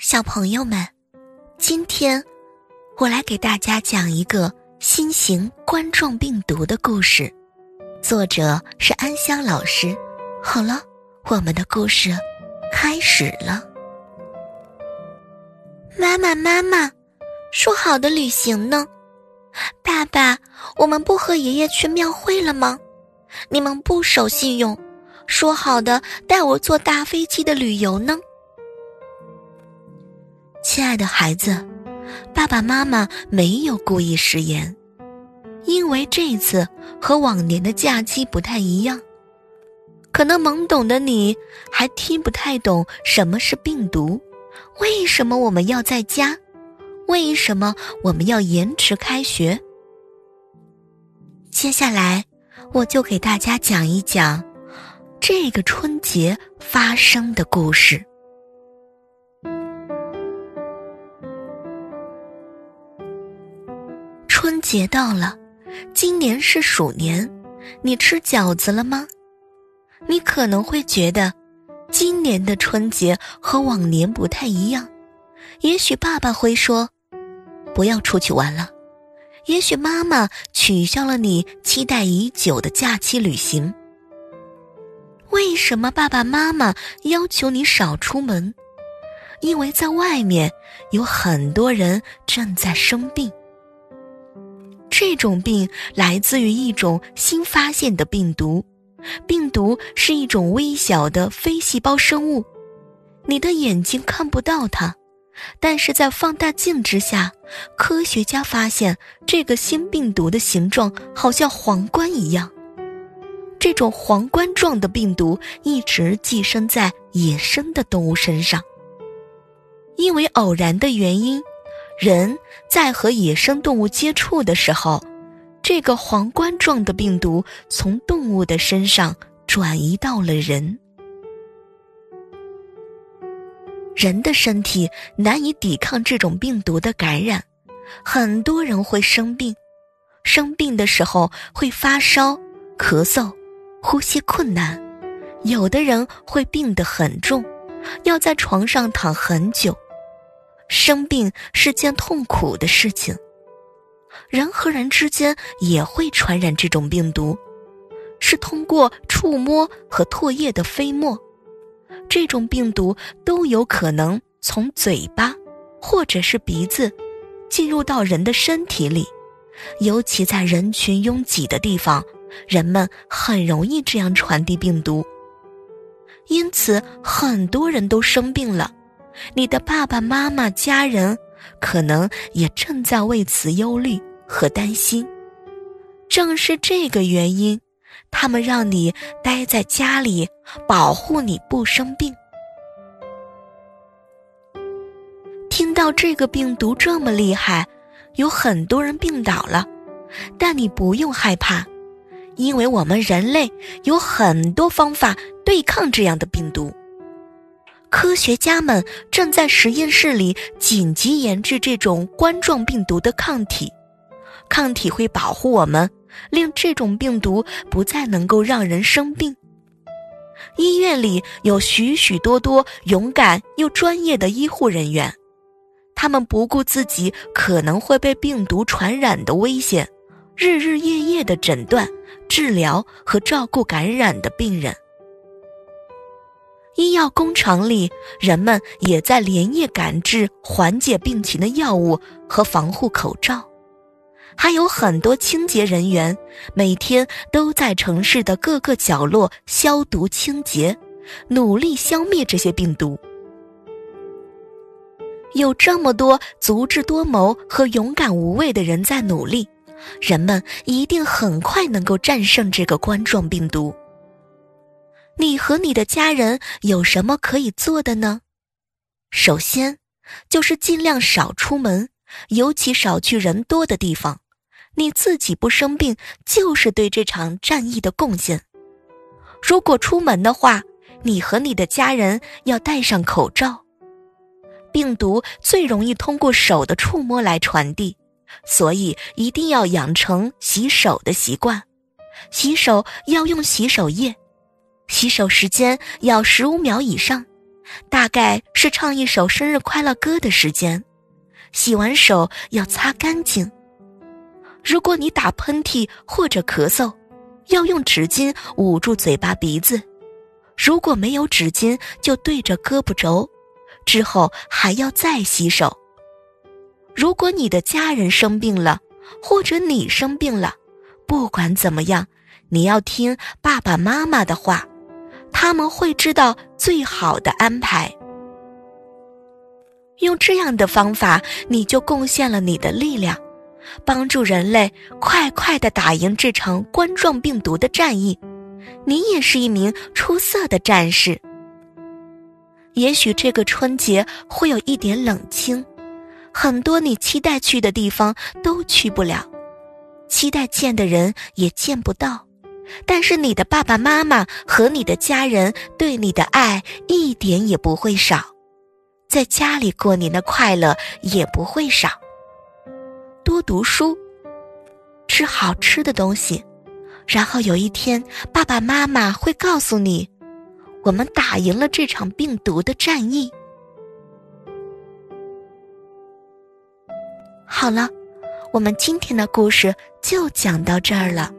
小朋友们，今天我来给大家讲一个新型冠状病毒的故事，作者是安香老师。好了，我们的故事开始了。妈妈，妈妈，说好的旅行呢？爸爸，我们不和爷爷去庙会了吗？你们不守信用，说好的带我坐大飞机的旅游呢？亲爱的孩子，爸爸妈妈没有故意食言，因为这次和往年的假期不太一样。可能懵懂的你还听不太懂什么是病毒，为什么我们要在家？为什么我们要延迟开学？接下来，我就给大家讲一讲这个春节发生的故事。节到了，今年是鼠年，你吃饺子了吗？你可能会觉得，今年的春节和往年不太一样。也许爸爸会说，不要出去玩了；也许妈妈取消了你期待已久的假期旅行。为什么爸爸妈妈要求你少出门？因为在外面有很多人正在生病。这种病来自于一种新发现的病毒，病毒是一种微小的非细胞生物，你的眼睛看不到它，但是在放大镜之下，科学家发现这个新病毒的形状好像皇冠一样。这种皇冠状的病毒一直寄生在野生的动物身上，因为偶然的原因。人在和野生动物接触的时候，这个皇冠状的病毒从动物的身上转移到了人。人的身体难以抵抗这种病毒的感染，很多人会生病。生病的时候会发烧、咳嗽、呼吸困难，有的人会病得很重，要在床上躺很久。生病是件痛苦的事情，人和人之间也会传染这种病毒，是通过触摸和唾液的飞沫，这种病毒都有可能从嘴巴或者是鼻子进入到人的身体里，尤其在人群拥挤的地方，人们很容易这样传递病毒，因此很多人都生病了。你的爸爸妈妈、家人可能也正在为此忧虑和担心。正是这个原因，他们让你待在家里，保护你不生病。听到这个病毒这么厉害，有很多人病倒了，但你不用害怕，因为我们人类有很多方法对抗这样的病毒。科学家们正在实验室里紧急研制这种冠状病毒的抗体，抗体会保护我们，令这种病毒不再能够让人生病。医院里有许许多多勇敢又专业的医护人员，他们不顾自己可能会被病毒传染的危险，日日夜夜地诊断、治疗和照顾感染的病人。医药工厂里，人们也在连夜赶制缓解病情的药物和防护口罩，还有很多清洁人员每天都在城市的各个角落消毒清洁，努力消灭这些病毒。有这么多足智多谋和勇敢无畏的人在努力，人们一定很快能够战胜这个冠状病毒。你和你的家人有什么可以做的呢？首先，就是尽量少出门，尤其少去人多的地方。你自己不生病，就是对这场战役的贡献。如果出门的话，你和你的家人要戴上口罩。病毒最容易通过手的触摸来传递，所以一定要养成洗手的习惯。洗手要用洗手液。洗手时间要十五秒以上，大概是唱一首生日快乐歌的时间。洗完手要擦干净。如果你打喷嚏或者咳嗽，要用纸巾捂住嘴巴鼻子。如果没有纸巾，就对着胳膊肘。之后还要再洗手。如果你的家人生病了，或者你生病了，不管怎么样，你要听爸爸妈妈的话，他们会知道最好的安排。用这样的方法，你就贡献了你的力量，帮助人类快快的打赢这场冠状病毒的战役。你也是一名出色的战士。也许这个春节会有一点冷清，很多你期待去的地方都去不了，期待见的人也见不到。但是你的爸爸妈妈和你的家人对你的爱一点也不会少。在家里过年的快乐也不会少。多读书，吃好吃的东西，然后有一天爸爸妈妈会告诉你，我们打赢了这场病毒的战役。好了，我们今天的故事就讲到这儿了。